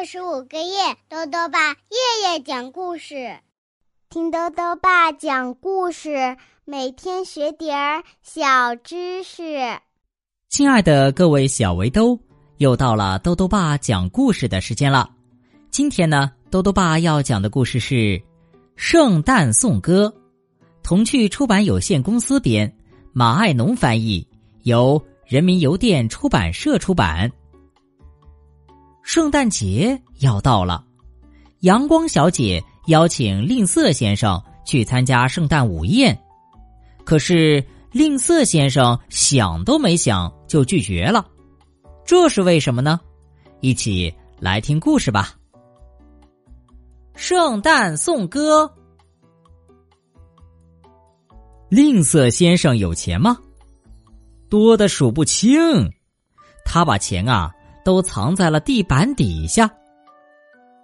二十五个月，豆豆爸夜夜讲故事，听豆豆爸讲故事，每天学点儿小知识。亲爱的各位小围兜，又到了豆豆爸讲故事的时间了。今天呢，豆豆爸要讲的故事是《圣诞颂歌》，童趣出版有限公司编，马爱农翻译，由人民邮电出版社出版。圣诞节要到了，阳光小姐邀请吝啬先生去参加圣诞午宴，可是吝啬先生想都没想就拒绝了，这是为什么呢？一起来听故事吧。圣诞颂歌，吝啬先生有钱吗？多的数不清，他把钱啊。都藏在了地板底下。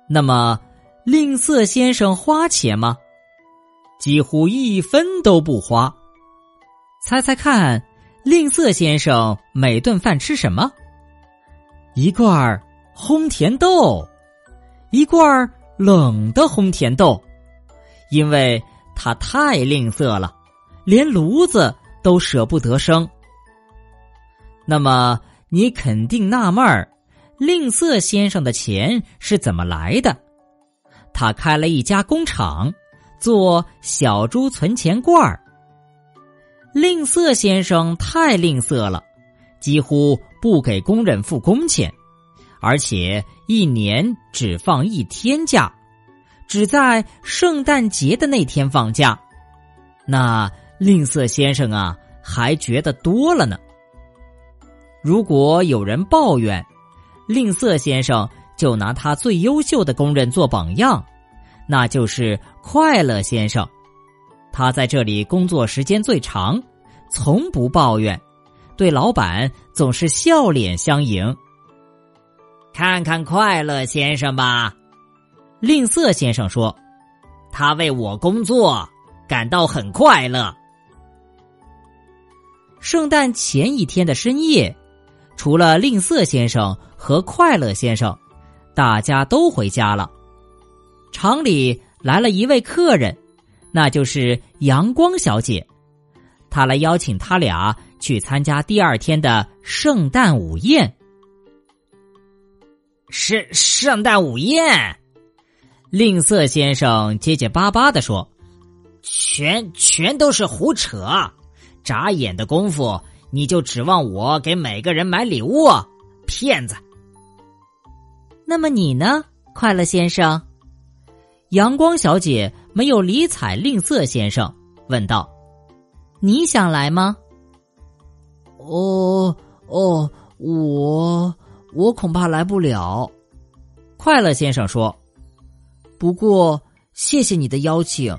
那么，吝啬先生花钱吗？几乎一分都不花。猜猜看，吝啬先生每顿饭吃什么？一罐儿烘甜豆，一罐儿冷的烘甜豆，因为他太吝啬了，连炉子都舍不得生。那么。你肯定纳闷儿，吝啬先生的钱是怎么来的？他开了一家工厂，做小猪存钱罐儿。吝啬先生太吝啬了，几乎不给工人付工钱，而且一年只放一天假，只在圣诞节的那天放假。那吝啬先生啊，还觉得多了呢。如果有人抱怨，吝啬先生就拿他最优秀的工人做榜样，那就是快乐先生。他在这里工作时间最长，从不抱怨，对老板总是笑脸相迎。看看快乐先生吧，吝啬先生说：“他为我工作感到很快乐。”圣诞前一天的深夜。除了吝啬先生和快乐先生，大家都回家了。厂里来了一位客人，那就是阳光小姐。她来邀请他俩去参加第二天的圣诞午宴。是圣诞午宴，吝啬先生结结巴巴的说：“全全都是胡扯，眨眼的功夫。”你就指望我给每个人买礼物？骗子！那么你呢，快乐先生？阳光小姐没有理睬吝啬先生，问道：“你想来吗？”哦哦，我我恐怕来不了。快乐先生说：“不过谢谢你的邀请。”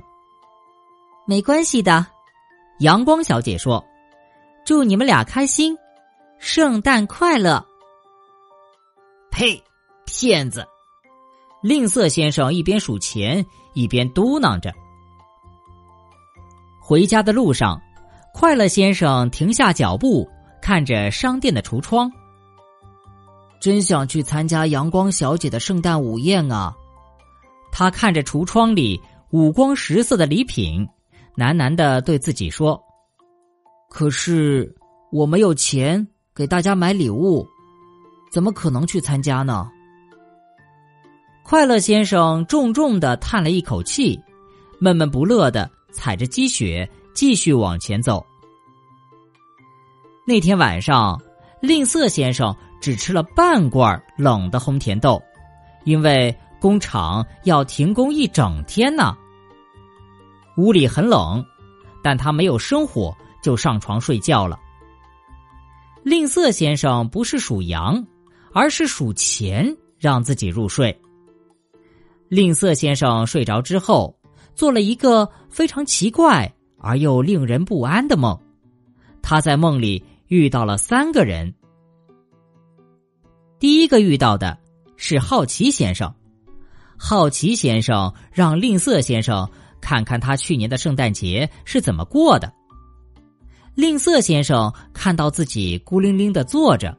没关系的，阳光小姐说。祝你们俩开心，圣诞快乐！呸，骗子！吝啬先生一边数钱一边嘟囔着。回家的路上，快乐先生停下脚步，看着商店的橱窗。真想去参加阳光小姐的圣诞午宴啊！他看着橱窗里五光十色的礼品，喃喃的对自己说。可是我没有钱给大家买礼物，怎么可能去参加呢？快乐先生重重的叹了一口气，闷闷不乐的踩着积雪继续往前走。那天晚上，吝啬先生只吃了半罐冷的红甜豆，因为工厂要停工一整天呢。屋里很冷，但他没有生火。就上床睡觉了。吝啬先生不是数羊，而是数钱让自己入睡。吝啬先生睡着之后，做了一个非常奇怪而又令人不安的梦。他在梦里遇到了三个人。第一个遇到的是好奇先生，好奇先生让吝啬先生看看他去年的圣诞节是怎么过的。吝啬先生看到自己孤零零的坐着，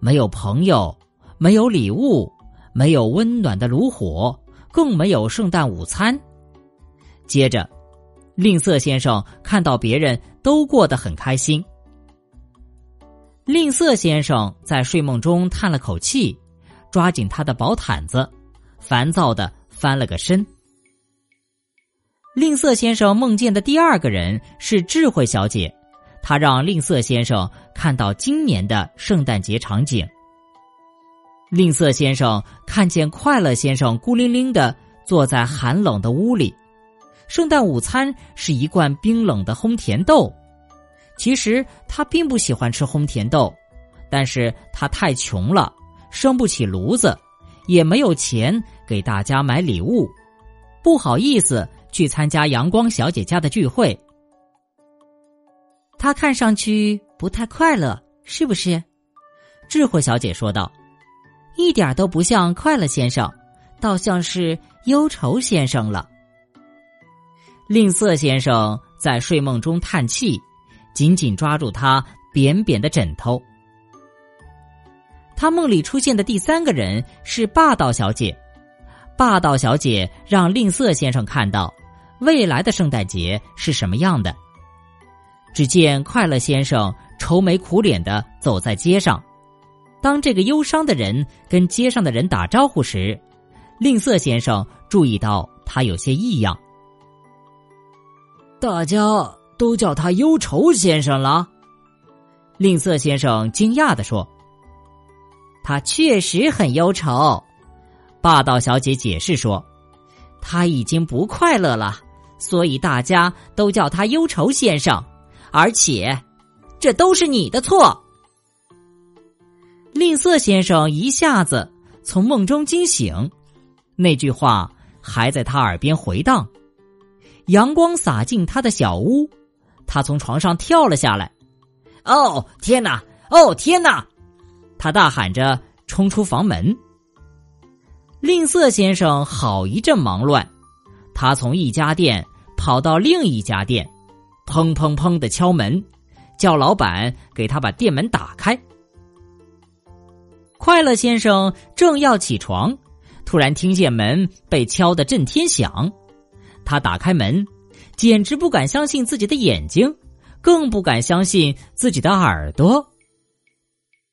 没有朋友，没有礼物，没有温暖的炉火，更没有圣诞午餐。接着，吝啬先生看到别人都过得很开心。吝啬先生在睡梦中叹了口气，抓紧他的薄毯子，烦躁的翻了个身。吝啬先生梦见的第二个人是智慧小姐，他让吝啬先生看到今年的圣诞节场景。吝啬先生看见快乐先生孤零零的坐在寒冷的屋里，圣诞午餐是一罐冰冷的烘甜豆。其实他并不喜欢吃烘甜豆，但是他太穷了，生不起炉子，也没有钱给大家买礼物，不好意思去参加阳光小姐家的聚会。他看上去不太快乐，是不是？智慧小姐说道：“一点都不像快乐先生，倒像是忧愁先生了。”吝啬先生在睡梦中叹气。紧紧抓住他扁扁的枕头。他梦里出现的第三个人是霸道小姐。霸道小姐让吝啬先生看到未来的圣诞节是什么样的。只见快乐先生愁眉苦脸的走在街上。当这个忧伤的人跟街上的人打招呼时，吝啬先生注意到他有些异样。大家。都叫他忧愁先生了，吝啬先生惊讶的说：“他确实很忧愁。”霸道小姐解释说：“他已经不快乐了，所以大家都叫他忧愁先生。而且，这都是你的错。”吝啬先生一下子从梦中惊醒，那句话还在他耳边回荡。阳光洒进他的小屋。他从床上跳了下来，哦天哪！哦天哪！他大喊着冲出房门。吝啬先生好一阵忙乱，他从一家店跑到另一家店，砰砰砰的敲门，叫老板给他把店门打开。快乐先生正要起床，突然听见门被敲得震天响，他打开门。简直不敢相信自己的眼睛，更不敢相信自己的耳朵。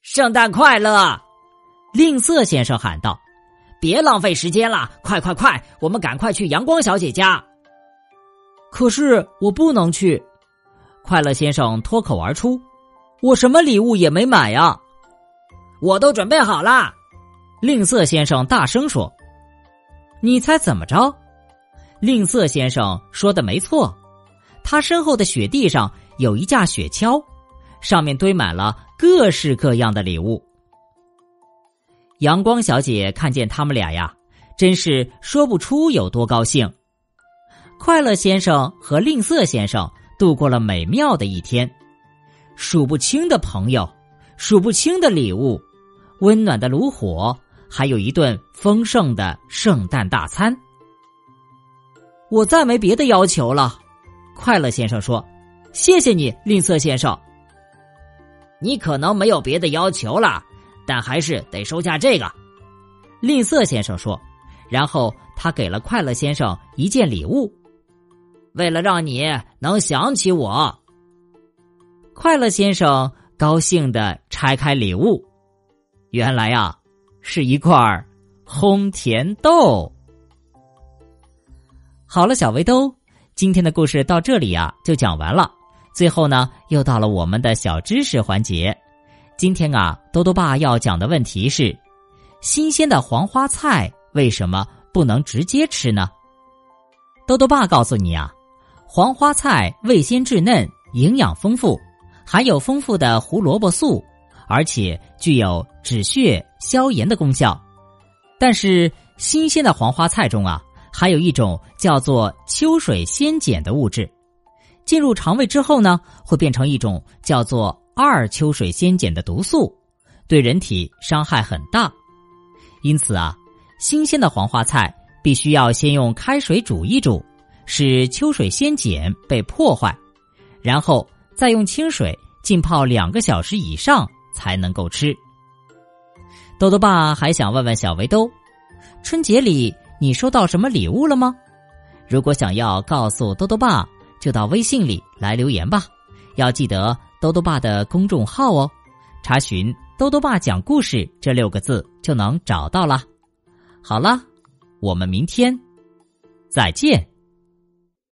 圣诞快乐！吝啬先生喊道：“别浪费时间了，快快快，我们赶快去阳光小姐家。”可是我不能去。快乐先生脱口而出：“我什么礼物也没买呀！”我都准备好了。吝啬先生大声说：“你猜怎么着？”吝啬先生说的没错，他身后的雪地上有一架雪橇，上面堆满了各式各样的礼物。阳光小姐看见他们俩呀，真是说不出有多高兴。快乐先生和吝啬先生度过了美妙的一天，数不清的朋友，数不清的礼物，温暖的炉火，还有一顿丰盛的圣诞大餐。我再没别的要求了，快乐先生说：“谢谢你，吝啬先生。你可能没有别的要求了，但还是得收下这个。”吝啬先生说，然后他给了快乐先生一件礼物，为了让你能想起我。快乐先生高兴的拆开礼物，原来啊，是一块儿烘甜豆。好了，小围兜，今天的故事到这里啊就讲完了。最后呢，又到了我们的小知识环节。今天啊，多多爸要讲的问题是：新鲜的黄花菜为什么不能直接吃呢？多多爸告诉你啊，黄花菜味鲜质嫩，营养丰富，含有丰富的胡萝卜素，而且具有止血消炎的功效。但是，新鲜的黄花菜中啊。还有一种叫做秋水仙碱的物质，进入肠胃之后呢，会变成一种叫做二秋水仙碱的毒素，对人体伤害很大。因此啊，新鲜的黄花菜必须要先用开水煮一煮，使秋水仙碱被破坏，然后再用清水浸泡两个小时以上才能够吃。豆豆爸还想问问小围兜。春节里你收到什么礼物了吗？如果想要告诉豆豆爸，就到微信里来留言吧。要记得豆豆爸的公众号哦，查询“豆豆爸讲故事”这六个字就能找到了。好了，我们明天再见。